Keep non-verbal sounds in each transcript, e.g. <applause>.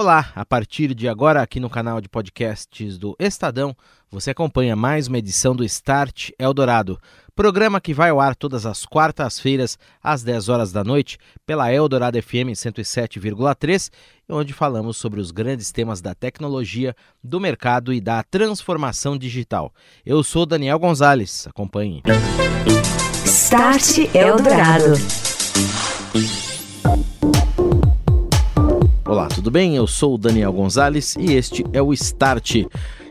Olá, a partir de agora aqui no canal de podcasts do Estadão, você acompanha mais uma edição do Start Eldorado, programa que vai ao ar todas as quartas-feiras às 10 horas da noite pela Eldorado FM 107,3, onde falamos sobre os grandes temas da tecnologia, do mercado e da transformação digital. Eu sou Daniel Gonzalez, acompanhe. Start Eldorado. Olá, tudo bem? Eu sou o Daniel Gonzalez e este é o Start.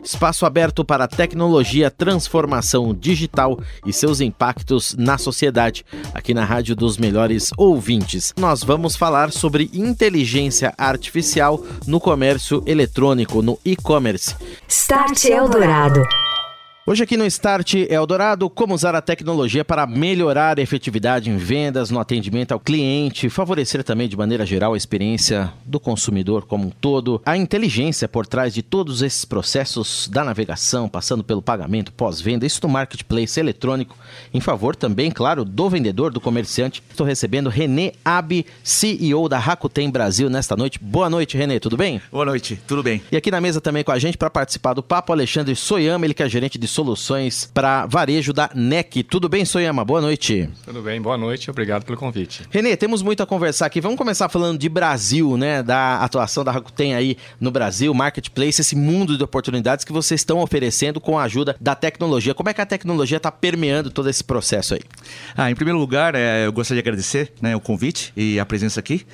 Espaço aberto para tecnologia, transformação digital e seus impactos na sociedade. Aqui na Rádio dos Melhores Ouvintes, nós vamos falar sobre inteligência artificial no comércio eletrônico, no e-commerce. Start Eldorado. Hoje aqui no Start Eldorado, como usar a tecnologia para melhorar a efetividade em vendas, no atendimento ao cliente, favorecer também de maneira geral a experiência do consumidor como um todo, a inteligência por trás de todos esses processos da navegação, passando pelo pagamento, pós-venda, isso no marketplace eletrônico, em favor também, claro, do vendedor, do comerciante. Estou recebendo René Abi, CEO da Rakuten Brasil nesta noite. Boa noite, René, tudo bem? Boa noite, tudo bem. E aqui na mesa também com a gente para participar do papo, Alexandre Soyama, ele que é gerente de soluções para varejo da NEC. Tudo bem, Soyama? Boa noite. Tudo bem, boa noite, obrigado pelo convite. Renê, temos muito a conversar aqui. Vamos começar falando de Brasil, né? Da atuação da Rakuten aí no Brasil, Marketplace, esse mundo de oportunidades que vocês estão oferecendo com a ajuda da tecnologia. Como é que a tecnologia está permeando todo esse processo aí? Ah, em primeiro lugar, é, eu gostaria de agradecer né, o convite e a presença aqui.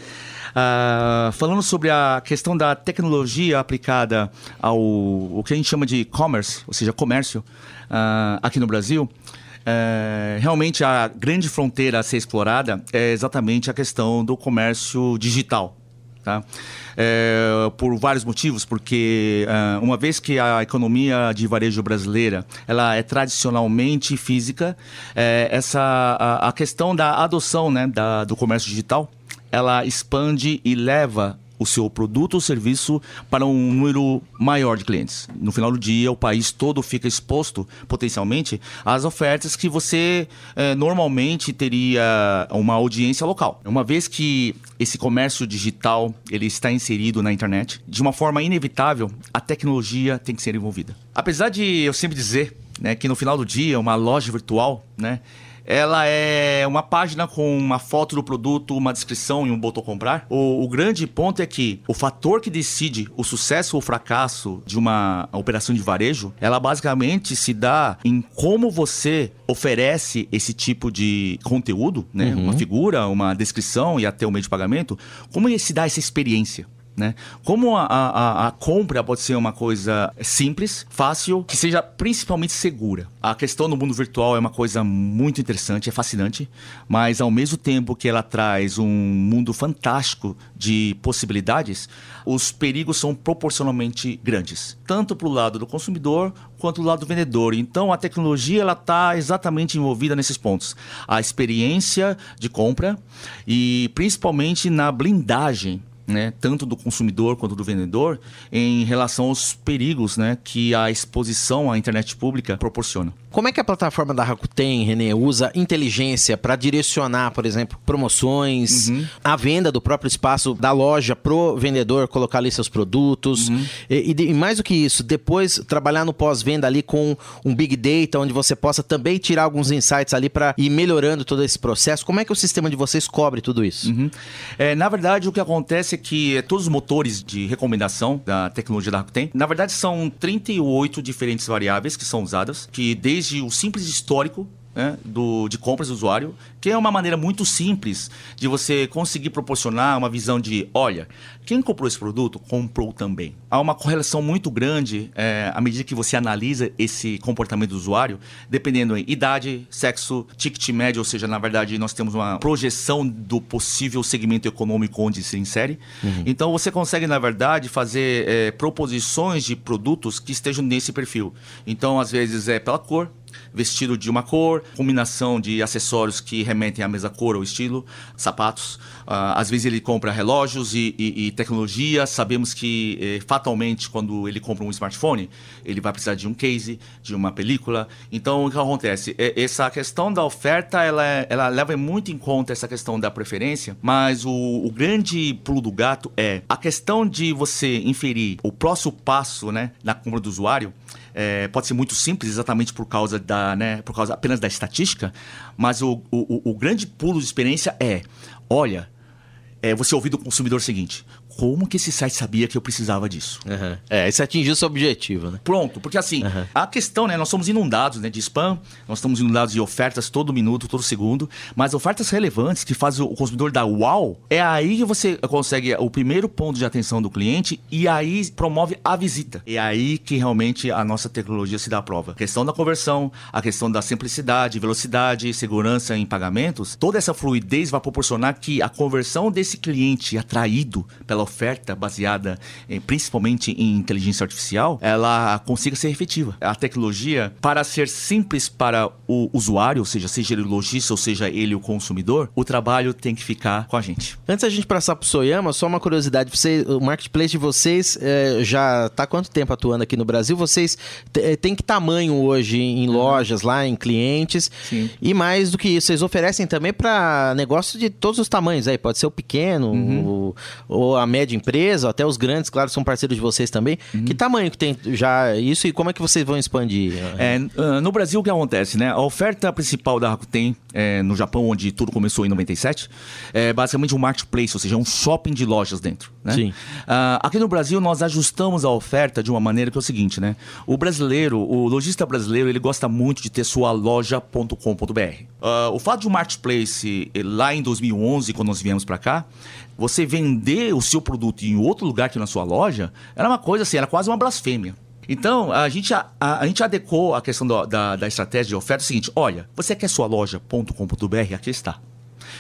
Uh, falando sobre a questão da tecnologia aplicada ao o que a gente chama de e-commerce, ou seja, comércio, uh, aqui no Brasil, uh, realmente a grande fronteira a ser explorada é exatamente a questão do comércio digital. Tá? É, por vários motivos, porque uh, uma vez que a economia de varejo brasileira ela é tradicionalmente física, é, essa a, a, questão da adoção né, da, do comércio digital ela expande e leva o seu produto ou serviço para um número maior de clientes. No final do dia, o país todo fica exposto, potencialmente, às ofertas que você eh, normalmente teria uma audiência local. Uma vez que esse comércio digital ele está inserido na internet, de uma forma inevitável, a tecnologia tem que ser envolvida. Apesar de eu sempre dizer né, que no final do dia, uma loja virtual, né, ela é uma página com uma foto do produto, uma descrição e um botão comprar. O, o, grande ponto é que o fator que decide o sucesso ou fracasso de uma operação de varejo, ela basicamente se dá em como você oferece esse tipo de conteúdo, né? Uhum. Uma figura, uma descrição e até o meio de pagamento, como se dá essa experiência. Né? Como a, a, a, compra pode ser uma coisa simples, fácil, que seja principalmente segura. A questão no mundo virtual é uma coisa muito interessante, é fascinante, mas ao mesmo tempo que ela traz um mundo fantástico de possibilidades, os perigos são proporcionalmente grandes, tanto para o lado do consumidor quanto do lado do vendedor. Então a tecnologia ela está exatamente envolvida nesses pontos, a experiência de compra e principalmente na blindagem né, tanto do consumidor quanto do vendedor, em relação aos perigos né, que a exposição à internet pública proporciona. Como é que a plataforma da Rakuten, René, usa inteligência para direcionar, por exemplo, promoções, uhum. a venda do próprio espaço da loja pro vendedor colocar ali seus produtos? Uhum. E, e, mais do que isso, depois trabalhar no pós-venda ali com um big data, onde você possa também tirar alguns insights ali para ir melhorando todo esse processo. Como é que o sistema de vocês cobre tudo isso? Uhum. É, na verdade, o que acontece é que todos os motores de recomendação da tecnologia da Rakuten, na verdade, são 38 diferentes variáveis que são usadas, que desde desde o simples histórico né, do, de compras do usuário, que é uma maneira muito simples de você conseguir proporcionar uma visão de, olha, quem comprou esse produto comprou também. Há uma correlação muito grande é, à medida que você analisa esse comportamento do usuário, dependendo em idade, sexo, ticket médio, ou seja, na verdade nós temos uma projeção do possível segmento econômico onde se insere. Uhum. Então você consegue, na verdade, fazer é, proposições de produtos que estejam nesse perfil. Então, às vezes é pela cor, vestido de uma cor, combinação de acessórios que remetem à mesma cor ou estilo, sapatos. Uh, às vezes ele compra relógios e, e, e tecnologia. Sabemos que, eh, fatalmente, quando ele compra um smartphone, ele vai precisar de um case, de uma película. Então, o que acontece? Essa questão da oferta, ela, ela leva muito em conta essa questão da preferência, mas o, o grande pulo do gato é a questão de você inferir o próximo passo né, na compra do usuário é, pode ser muito simples, exatamente por causa da, né, por causa apenas da estatística, mas o, o, o grande pulo de experiência é, olha, é você ouvir do consumidor seguinte: como que esse site sabia que eu precisava disso? Uhum. É, isso atingiu seu objetivo, né? Pronto, porque assim, uhum. a questão, né? Nós somos inundados né, de spam, nós estamos inundados de ofertas todo minuto, todo segundo, mas ofertas relevantes que fazem o consumidor dar uau, é aí que você consegue o primeiro ponto de atenção do cliente e aí promove a visita. É aí que realmente a nossa tecnologia se dá a prova. A questão da conversão, a questão da simplicidade, velocidade, segurança em pagamentos, toda essa fluidez vai proporcionar que a conversão desse cliente atraído pela oferta baseada em, principalmente em inteligência artificial, ela consiga ser efetiva. A tecnologia, para ser simples para o usuário, ou seja, seja ele o lojista ou seja ele o consumidor, o trabalho tem que ficar com a gente. Antes da gente passar para o Soyama, só uma curiosidade. Você, o marketplace de vocês é, já está quanto tempo atuando aqui no Brasil? Vocês eh, têm que tamanho hoje em uhum. lojas lá, em clientes? Sim. E mais do que isso, vocês oferecem também para negócios de todos os tamanhos aí. Pode ser o pequeno, uhum. o, ou a média empresa, até os grandes, claro, são parceiros de vocês também. Uhum. Que tamanho que tem já isso e como é que vocês vão expandir? É, ah, no Brasil, o que acontece, né? A oferta principal da Rakuten é, no Japão, onde tudo começou em 97, é basicamente um marketplace, ou seja, um shopping de lojas dentro. Né? Sim. Uh, aqui no Brasil, nós ajustamos a oferta de uma maneira que é o seguinte, né? O brasileiro, o lojista brasileiro, ele gosta muito de ter sua loja.com.br. Uh, ah, o fato de um marketplace lá em 2011, quando nós viemos para cá, você vender o seu produto em outro lugar que na sua loja, era uma coisa assim, era quase uma blasfêmia. Então, a gente, a, a, gente adequou a questão do, da, da estratégia de oferta o seguinte: olha, você quer sua loja.com.br? Aqui está.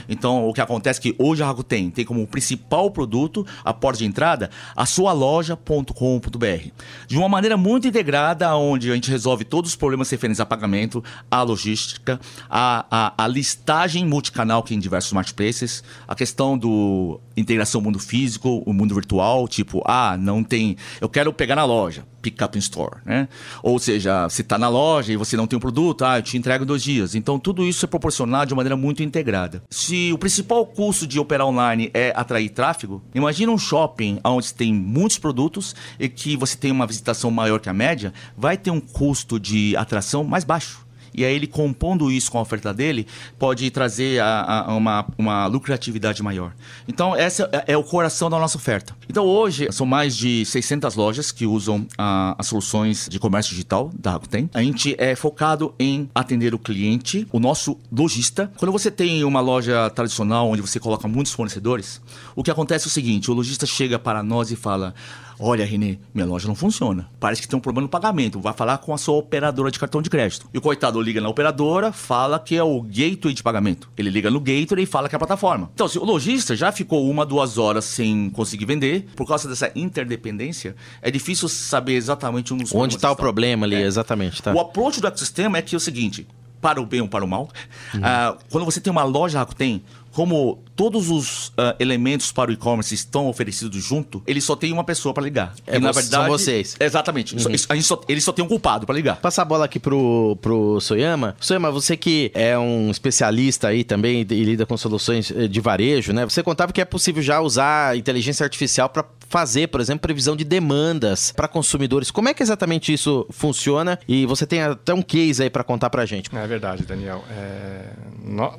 Então, o que acontece é que hoje a Rakuten tem como principal produto, a porta de entrada, a sua loja.com.br. De uma maneira muito integrada, onde a gente resolve todos os problemas referentes a pagamento, a logística, a, a, a listagem multicanal que em diversos marketplaces, a questão do integração mundo físico, o mundo virtual, tipo, ah, não tem, eu quero pegar na loja pick up in store, né? Ou seja, se está na loja e você não tem um produto, ah, eu te entrego em dois dias. Então, tudo isso é proporcionado de maneira muito integrada. Se o principal custo de operar online é atrair tráfego, imagina um shopping onde tem muitos produtos e que você tem uma visitação maior que a média, vai ter um custo de atração mais baixo e aí ele compondo isso com a oferta dele, pode trazer a, a uma, uma lucratividade maior. Então, esse é, é, o coração da nossa oferta. Então, hoje, são mais de 600 lojas que usam a, as soluções de comércio digital da Rakuten. A gente é focado em atender o cliente, o nosso lojista. Quando você tem uma loja tradicional onde você coloca muitos fornecedores, o que acontece é o seguinte, o lojista chega para nós e fala Olha, Renê, minha loja não funciona. Parece que tem um problema no pagamento. Vai falar com a sua operadora de cartão de crédito. E o coitado liga na operadora, fala que é o gateway de pagamento. Ele liga no gateway e fala que é a plataforma. Então, se o lojista já ficou uma, duas horas sem conseguir vender, por causa dessa interdependência, é difícil saber exatamente um dos Onde está o problema ali, é. exatamente. Tá. O approach do ecossistema é que é o seguinte: para o bem ou para o mal. Uhum. Uh, quando você tem uma loja Rakuten, como todos os uh, elementos para o e-commerce estão oferecidos junto, ele só tem uma pessoa para ligar. É, e, na verdade, são vocês. Exatamente. Uhum. a gente só, ele só tem um culpado para ligar. Passar a bola aqui pro, pro Soyama. Soyama, você que é um especialista aí também e lida com soluções eh, de varejo, né? Você contava que é possível já usar inteligência artificial para fazer, por exemplo, previsão de demandas para consumidores. Como é que exatamente isso funciona? E você tem até um case aí para contar para gente. É verdade, Daniel. É...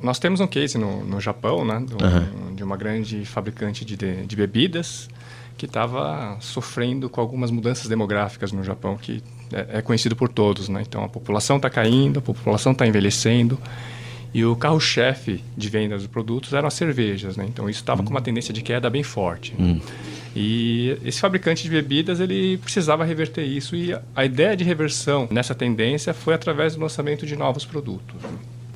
Nós temos um case no, no Japão Japão, né, do, uhum. de uma grande fabricante de, de bebidas que estava sofrendo com algumas mudanças demográficas no Japão que é, é conhecido por todos, né? Então a população está caindo, a população está envelhecendo e o carro-chefe de vendas dos produtos eram as cervejas, né? Então isso estava uhum. com uma tendência de queda bem forte. Uhum. E esse fabricante de bebidas ele precisava reverter isso e a ideia de reversão nessa tendência foi através do lançamento de novos produtos.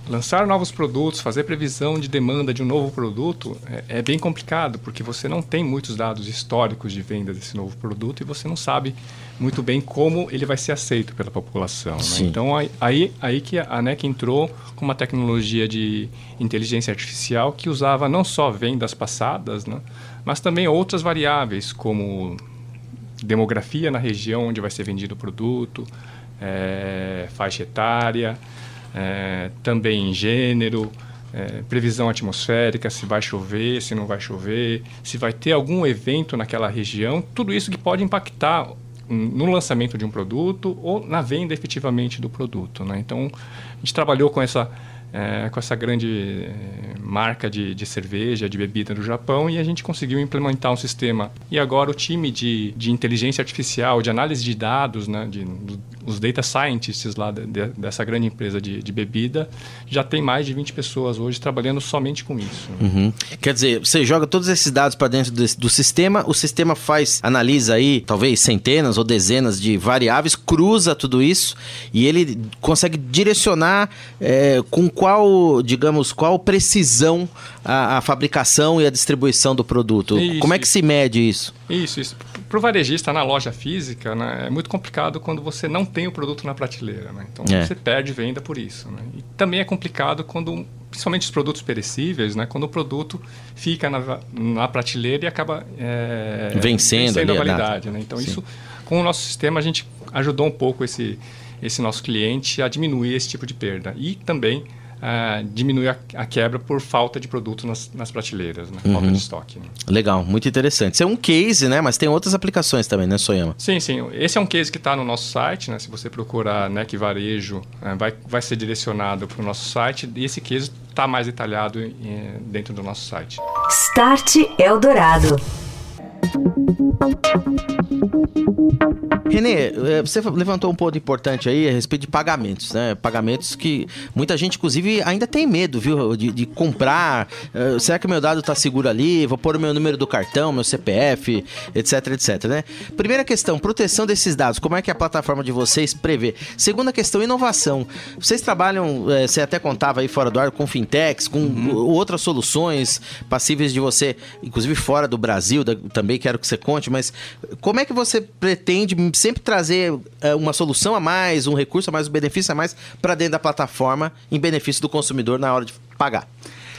Lançar novos produtos, fazer previsão de demanda de um novo produto é, é, bem complicado, porque você não tem muitos dados históricos de venda desse novo produto e você não sabe muito bem como ele vai ser aceito pela população. Né? Então, aí, aí que a ANEC entrou com uma tecnologia de inteligência artificial que usava não só vendas passadas, né? mas também outras variáveis, como demografia na região onde vai ser vendido o produto, é, faixa etária, é, também gênero, é, previsão atmosférica, se vai chover, se não vai chover, se vai ter algum evento naquela região, tudo isso que pode impactar no lançamento de um produto ou na venda efetivamente do produto. Né? Então, a gente trabalhou com essa é, com essa grande é, marca de, de, cerveja, de bebida do Japão, e a gente conseguiu implementar um sistema. E agora o time de, de inteligência artificial, de análise de dados, né, de, os data scientists lá de, dessa grande empresa de, bebida, já tem mais de 20 pessoas hoje trabalhando somente com isso. Uhum. Quer dizer, você joga todos esses dados para dentro do, do, sistema, o sistema faz, analisa aí talvez centenas ou dezenas de variáveis, cruza tudo isso e ele consegue direcionar é, com qual, digamos, qual precisão a, a, fabricação e a distribuição do produto. Isso, Como é que isso. se mede isso? Isso, isso. Para o varejista na loja física, né, é muito complicado quando você não tem o produto na prateleira. Né? Então é. você perde venda por isso. Né? E também é complicado quando, principalmente os produtos perecíveis, né, quando o produto fica na, na prateleira e acaba é, vencendo, vencendo a validade. Né? Então Sim. isso, com o nosso sistema, a gente ajudou um pouco esse, esse nosso cliente a diminuir esse tipo de perda. E também uh, diminuir a, a, quebra por falta de produto nas, nas prateleiras, né? uhum. falta de estoque. Né? Legal, muito interessante. Isso é um case, né? Mas tem outras aplicações também, né, Soyama? Sim, sim. Esse é um case que está no nosso site, né? Se você procurar NEC Varejo, uh, vai, vai ser direcionado para o nosso site e esse case está mais detalhado em, dentro do nosso site. Start Eldorado. Renê, é, você levantou um ponto importante aí a respeito de pagamentos, né? Pagamentos que muita gente, inclusive, ainda tem medo, viu? De, de comprar. Uh, será que o meu dado está seguro ali? Vou pôr o meu número do cartão, meu CPF, etc, etc, né? Primeira questão, proteção desses dados. Como é que a plataforma de vocês prevê? Segunda questão, inovação. Vocês trabalham, é, você até contava aí fora do ar, com fintechs, com uhum. outras soluções passíveis de você, inclusive fora do Brasil, da, também quero que você conte, mas como é que você pretende sempre trazer é, uma solução a mais, um recurso a mais, um benefício a mais para dentro da plataforma em benefício do consumidor na hora de pagar?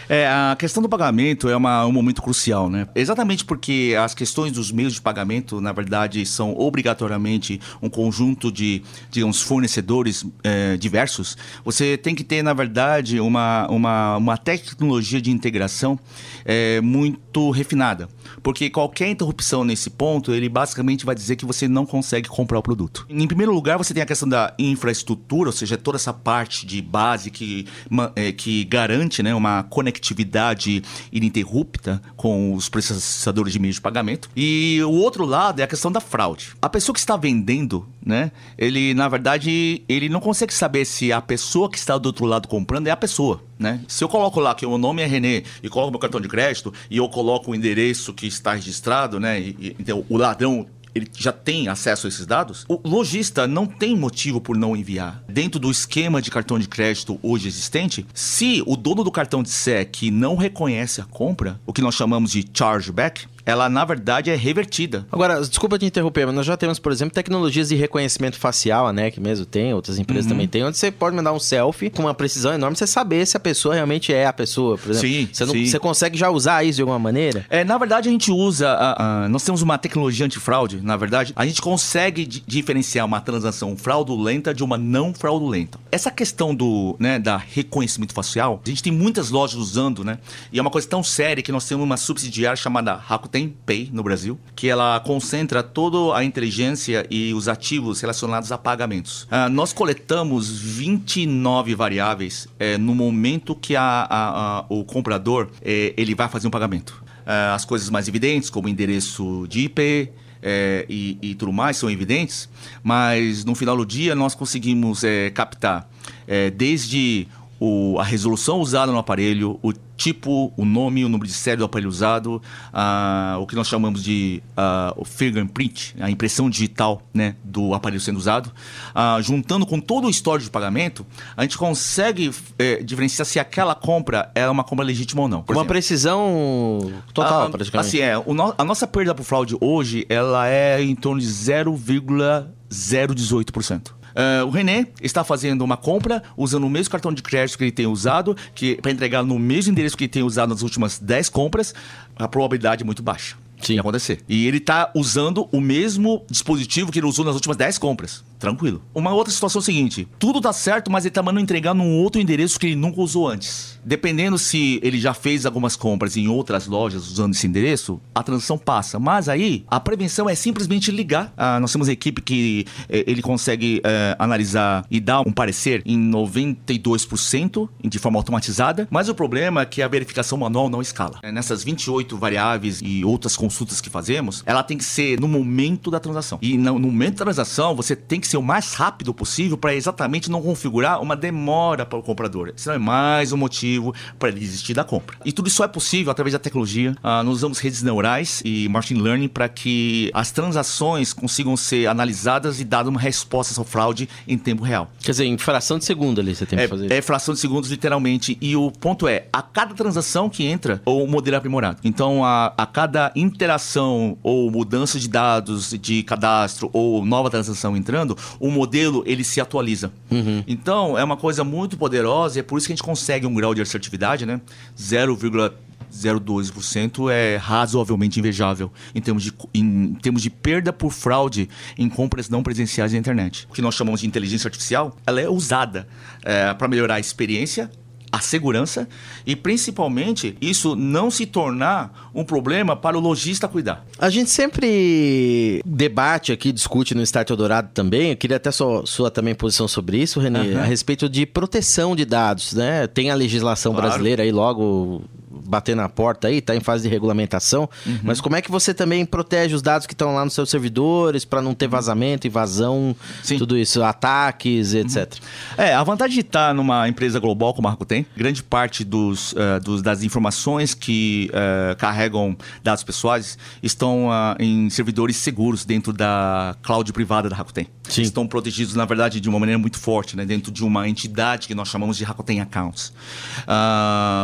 É, a questão do pagamento é uma, um momento crucial, né? Exatamente porque as questões dos meios de pagamento, na verdade, são obrigatoriamente um conjunto de, digamos, fornecedores é, diversos. Você tem que ter, na verdade, uma, uma, uma tecnologia de integração é, muito refinada. Porque qualquer interrupção nesse ponto, ele basicamente vai dizer que você não consegue comprar o produto. Em primeiro lugar, você tem a questão da infraestrutura, ou seja, toda essa parte de base que, é, que garante né, uma conexão conectividade ininterrupta com os processadores de meios de pagamento. E o outro lado é a questão da fraude. A pessoa que está vendendo, né, ele na verdade, ele não consegue saber se a pessoa que está do outro lado comprando é a pessoa. Né? Se eu coloco lá que o nome é René e coloco meu cartão de crédito e eu coloco o endereço que está registrado, né? E, e, então o ladrão ele já tem acesso a esses dados, o lojista não tem motivo por não enviar. Dentro do esquema de cartão de crédito hoje existente, se o dono do cartão disser que não reconhece a compra, o que nós chamamos de chargeback, ela na verdade é revertida. Agora, desculpa te interromper, mas nós já temos, por exemplo, tecnologias de reconhecimento facial, né, que mesmo tem, outras empresas uhum. também têm, onde você pode mandar um selfie com uma precisão enorme, você saber se a pessoa realmente é a pessoa, por exemplo. Sim, você, não, sim. você consegue já usar isso de alguma maneira? É, na verdade a gente usa, a, a, nós temos uma tecnologia antifraude, na verdade, a gente consegue diferenciar uma transação fraudulenta de uma não fraudulenta. Essa questão do, né, da reconhecimento facial, a gente tem muitas lojas usando, né, e é uma coisa tão séria que nós temos uma subsidiária chamada Rakuten tem Pay no Brasil, que ela concentra toda a inteligência e os ativos relacionados a pagamentos. Uh, nós coletamos 29 variáveis é, no momento que a, a, a, o comprador é, ele vai fazer um pagamento. Uh, as coisas mais evidentes, como endereço de IP, é, e, e, tudo mais são evidentes, mas no final do dia nós conseguimos é, captar é, desde o, a resolução usada no aparelho, o tipo, o nome, o número de série do aparelho usado, o que nós chamamos de o fingerprint, a impressão digital né, do aparelho sendo usado. Juntando com todo o histórico de pagamento, a gente consegue eh, diferenciar se aquela compra é uma compra legítima ou não. Uma exemplo. precisão total, praticamente. Assim, é, no, a nossa perda por fraude hoje, ela é em torno de 0,018%. Uh, o René está fazendo uma compra usando o mesmo cartão de crédito que ele tem usado, que para entregar no mesmo endereço que ele tem usado nas últimas 10 compras, a probabilidade é muito baixa. Sim. Acontecer. E ele está usando o mesmo dispositivo que ele usou nas últimas 10 compras tranquilo. Uma outra situação é o seguinte: tudo dá certo, mas ele tá mandando entregar num outro endereço que ele nunca usou antes. Dependendo se ele já fez algumas compras em outras lojas usando esse endereço, a transação passa. Mas aí, a prevenção é simplesmente ligar. Ah, nós temos equipe que eh, ele consegue eh, analisar e dar um parecer em 92% de forma automatizada. Mas o problema é que a verificação manual não escala. É, nessas 28 variáveis e outras consultas que fazemos, ela tem que ser no momento da transação. E no momento da transação, você tem que ser o mais rápido possível para exatamente não configurar uma demora para o comprador. Senão é mais um motivo para ele desistir da compra. E tudo isso é possível através da tecnologia. Uh, nós usamos redes neurais e machine learning para que as transações consigam ser analisadas e dar uma resposta à fraude em tempo real. Quer dizer, em fração de segundo ali você tem é, que fazer. É fração de segundos, literalmente. E o ponto é, a cada transação que entra, o modelo é aprimorado. Então, a, a cada interação ou mudança de dados de cadastro ou nova transação entrando, o modelo ele se atualiza. Uhum. Então, é uma coisa muito poderosa e é por isso que a gente consegue um grau de assertividade, né? 0,02% é razoavelmente invejável em termos, de, em termos de perda por fraude em compras não presenciais na internet. O que nós chamamos de inteligência artificial, ela é usada é, para melhorar a experiência a segurança e principalmente isso não se tornar um problema para o lojista cuidar. A gente sempre debate aqui, discute no Start Eldorado também, eu queria até sua, sua também posição sobre isso, Renê, uhum. a respeito de proteção de dados, né? Tem a legislação claro. brasileira aí logo bater na porta aí, está em fase de regulamentação, uhum. mas como é que você também protege os dados que estão lá nos seus servidores para não ter vazamento, invasão, Sim. tudo isso, ataques, etc. Uhum. É, a vantagem de estar numa empresa global como a Rakuten, grande parte dos, uh, dos das informações que uh, carregam dados pessoais estão uh, em servidores seguros dentro da cloud privada da Rakuten. Sim. Estão protegidos, na verdade, de uma maneira muito forte, né? dentro de uma entidade que nós chamamos de Rakuten Accounts.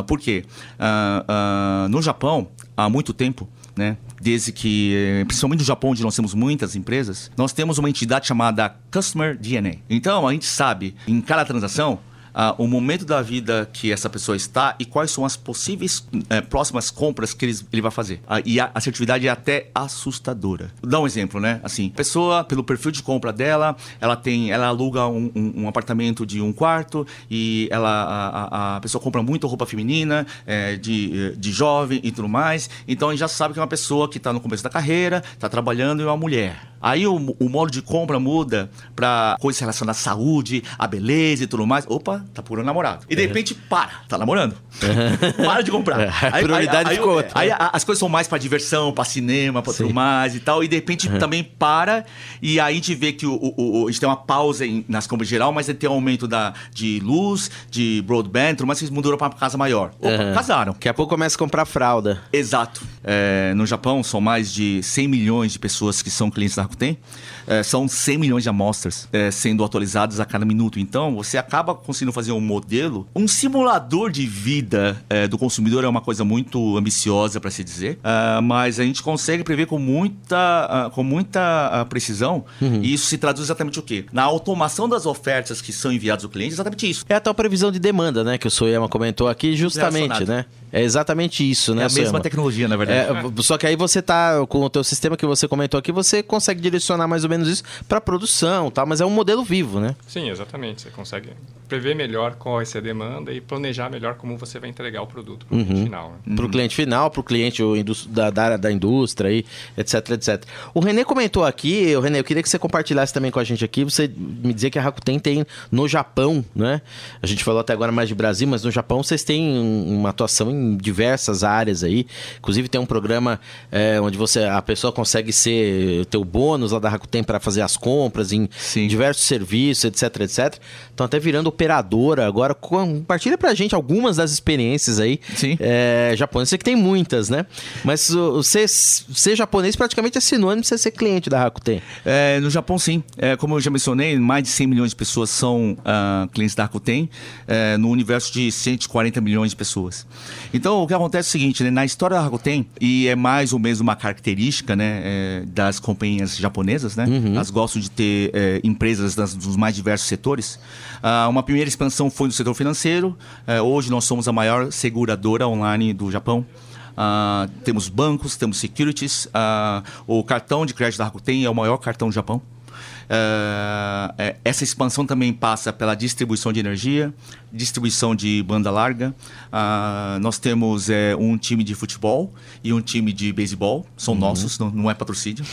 por quê? uh, no Japão, há muito tempo, né? Desde que, principalmente no Japão, onde nós temos muitas empresas, nós temos uma entidade chamada Customer DNA. Então, a gente sabe, em cada transação, uh, o momento da vida que essa pessoa está e quais são as possíveis uh, próximas compras que ele, ele vai fazer. Uh, e a assertividade é até assustadora. Vou dar um exemplo, né? Assim, pessoa, pelo perfil de compra dela, ela tem, ela aluga um, um, um apartamento de um quarto e ela, a, a pessoa compra muita roupa feminina, é, de, de jovem e tudo mais. Então a gente já sabe que é uma pessoa que está no começo da carreira, está trabalhando e é uma mulher. Aí o, o modo de compra muda para coisas relacionadas à saúde, à beleza e tudo mais. Opa, tá procurando namorado. E de repente, para, tá namorando. <laughs> para de comprar. É, aí, prioridade aí, ficou outra. Aí, aí, as coisas são mais para diversão, para cinema, para tudo mais e tal. E de repente uhum. também para. E aí a gente vê que o, o, o, a gente tem uma pausa em, nas compras geral, mas tem um aumento da, de luz, de broadband, tudo mais, eles mudaram para casa maior. Opa, uhum. casaram. Daqui a pouco começa a comprar fralda. Exato. É, no Japão, são mais de 100 milhões de pessoas que são clientes da Rakuten. É, são 100 milhões de amostras é, sendo atualizadas a cada minuto. Então, você acaba conseguindo fazer um modelo, um simulador de vida é, do consumidor é uma coisa muito ambiciosa para se dizer, uh, mas a gente consegue prever com muita, uh, com muita uh, precisão uhum. e isso se traduz exatamente o quê? Na automação das ofertas que são enviadas ao cliente, exatamente isso. É a tal previsão de demanda, né, que o Soyama comentou aqui, justamente, né? É exatamente isso, né? É a mesma tecnologia, na verdade. É, só que aí você tá com o teu sistema que você comentou aqui, você consegue direcionar mais ou menos isso para produção, tá? Mas é um modelo vivo, né? Sim, exatamente. Você consegue prever melhor qual vai ser a demanda e planejar melhor como você vai entregar o produto para o uhum. cliente final. Né? Para o cliente final, para o cliente da, da área da indústria, aí, etc, etc. O Renê comentou aqui, o Renê, eu queria que você compartilhasse também com a gente aqui, você me dizer que a Rakuten tem no Japão, né? A gente falou até agora mais de Brasil, mas no Japão vocês têm uma atuação em diversas áreas aí. Inclusive tem um programa é, onde você a pessoa consegue ser ter o bônus lá da Rakuten para fazer as compras em Sim. diversos serviços, etc, etc. Estão até virando operadora agora. Compartilha pra gente algumas das experiências aí Sim. é, japonesas, que tem muitas, né? Mas o- você ser japonês praticamente é sinônimo de você ser cliente da Rakuten. É, no Japão, sim. É, como eu já mencionei, mais de 100 milhões de pessoas são ah, clientes da Rakuten, é, no universo de 140 milhões de pessoas. Então, o que acontece é o seguinte, né, na história da Rakuten, e é mais ou menos uma característica né, é, das companhias japonesas, né? Elas gostam de ter é, empresas das- dos mais diversos setores. Ah, uma primeira expansão foi no setor financeiro. É, hoje nós somos a maior seguradora online do Japão. Ah, temos bancos, temos securities. ah, o cartão de crédito da Rakuten é o maior cartão do Japão. É, essa expansão também passa pela distribuição de energia, distribuição de banda larga. Ah, nós temos é, um time de futebol e um time de beisebol. São nossos, não, não é patrocínio.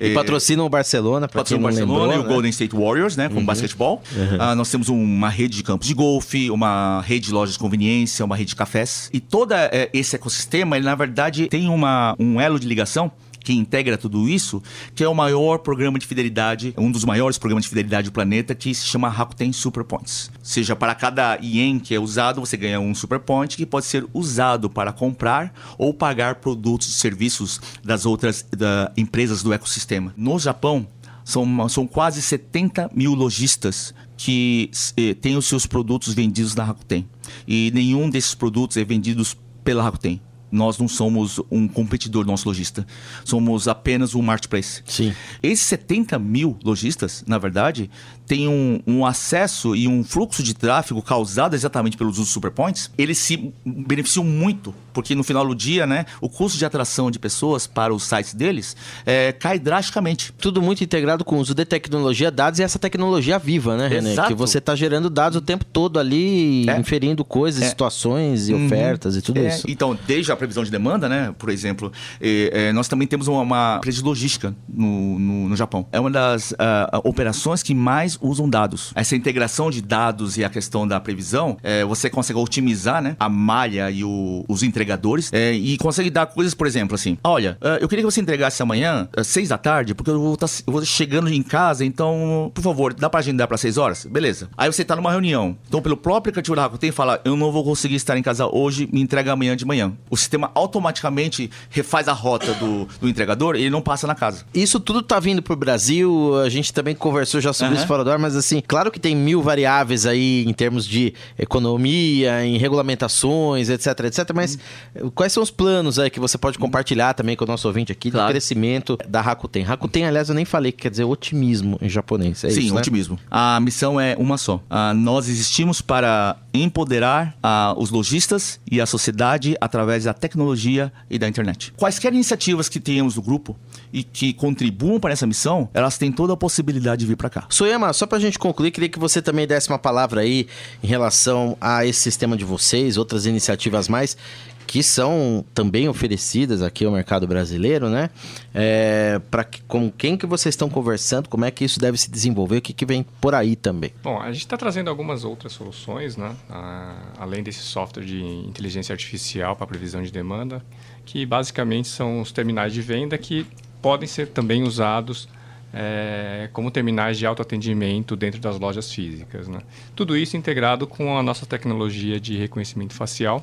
E É, patrocinam o Barcelona, pra quem não Barcelona lembrou, e o né? Uhum. Golden State Warriors, né? Como basquetebol. Ah, nós temos uma rede de campos de golfe, uma rede de lojas de conveniência, uma rede de cafés. E todo eh, esse ecossistema, ele na verdade tem uma, um elo de ligação que integra tudo isso, que é o maior programa de fidelidade, um dos maiores programas de fidelidade do planeta, que se chama Rakuten Super Points. Ou seja, para cada ien que é usado, você ganha um Super Point que pode ser usado para comprar ou pagar produtos e serviços das outras da, empresas do ecossistema. No Japão, são, são quase 70 mil lojistas que eh, têm os seus produtos vendidos na Rakuten. E nenhum desses produtos é vendido pela Rakuten. Nós não somos um competidor do nosso lojista. Somos apenas um marketplace. Sim. Esses 70 mil lojistas, na verdade, têm um, um acesso e um fluxo de tráfego causado exatamente pelos usos superpoints. Eles se beneficiam muito, porque no final do dia, né, o custo de atração de pessoas para os sites deles eh, cai drasticamente. Tudo muito integrado com o uso de tecnologia, dados e essa tecnologia viva, né, René? Exato. Que você tá gerando dados o tempo todo ali, É. inferindo coisas, É. situações e ofertas e tudo É, isso. Então, desde a previsão de demanda, né, por exemplo, eh, nós também temos uma, uma empresa de logística no, no, no Japão. É uma das ah, operações que mais usam dados. Essa integração de dados e a questão da previsão, eh, você consegue otimizar né, a malha e o- os entregadores eh, e consegue dar coisas, por exemplo, assim, olha, ah, eu queria que você entregasse amanhã às seis da tarde, porque eu vou estar chegando em casa, então, por favor, dá pra agendar para seis horas? Beleza. Aí você tá numa reunião. Então, pelo próprio aplicativo da Rakuten, fala, eu não vou conseguir estar em casa hoje, me entrega amanhã de manhã. O sistema automaticamente refaz a rota do, do entregador e ele não passa na casa. Isso tudo tá vindo pro Brasil, a gente também conversou já sobre Aham. isso fora do mas assim, claro que tem mil variáveis aí em termos de economia, em regulamentações, etc, etc, mas Hum. quais são os planos aí que você pode compartilhar também com o nosso ouvinte aqui do Claro. crescimento da Rakuten? Rakuten, aliás, eu nem falei que quer dizer otimismo em japonês, é Sim, isso, né? otimismo. A missão é uma só. Ah, nós existimos para empoderar ah, os lojistas e a sociedade através da tecnologia e da internet. Quaisquer iniciativas que tenhamos no grupo e que contribuam para essa missão, elas têm toda a possibilidade de vir para cá. Soyama, só pra gente concluir, queria que você também desse uma palavra aí em relação a esse sistema de vocês, outras iniciativas mais que são também oferecidas aqui ao mercado brasileiro, né? É, para que, com quem que vocês estão conversando, como é que isso deve se desenvolver, o que, que vem por aí também? Bom, a gente está trazendo algumas outras soluções, né? Ah, além desse software de inteligência artificial para previsão de demanda, que basicamente são os terminais de venda que podem ser também usados eh, como terminais de autoatendimento dentro das lojas físicas. Né? Tudo isso integrado com a nossa tecnologia de reconhecimento facial,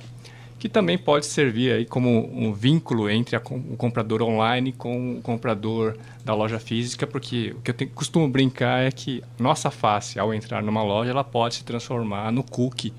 que também pode servir aí como um vínculo entre com- o comprador online com o comprador da loja física, porque o que eu tenho, costumo brincar é que nossa face, ao entrar numa loja, ela pode se transformar no cookie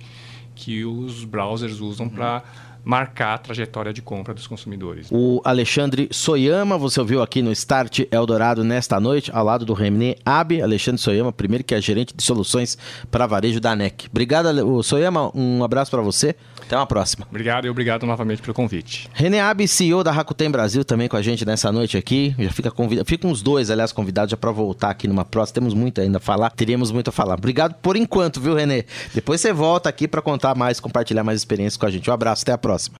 que os browsers usam para marcar a trajetória de compra dos consumidores. O Alexandre Soyama, você ouviu aqui no Start Eldorado nesta noite, ao lado do René Abe, Alexandre Soyama, primeiro que é gerente de soluções para varejo da NEC. Obrigado, Soyama, um abraço para você, até uma próxima. Obrigado e obrigado novamente pelo convite. René Abe, CEO da Rakuten Brasil, também com a gente nessa noite aqui. Já fica convidado, ficam os dois, aliás, convidados já para voltar aqui numa próxima. Temos muito ainda a falar, teríamos muito a falar. Obrigado por enquanto, viu, René? Depois você volta aqui para contar mais, compartilhar mais experiências com a gente. Um abraço, até a próxima.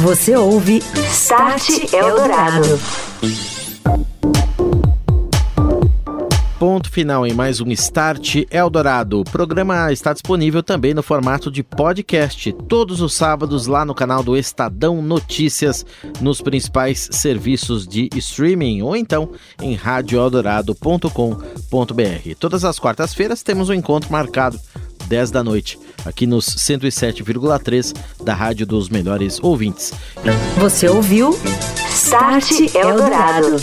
Você ouve Start Eldorado. ponto final em mais um Start Eldorado. O programa está disponível também no formato de podcast, todos os sábados lá no canal do Estadão Notícias, nos principais serviços de streaming ou então em radioeldorado.com.br. Todas as quartas-feiras temos um encontro marcado 10 da noite, aqui nos 107,3 da Rádio dos Melhores Ouvintes. Você ouviu Start Eldorado.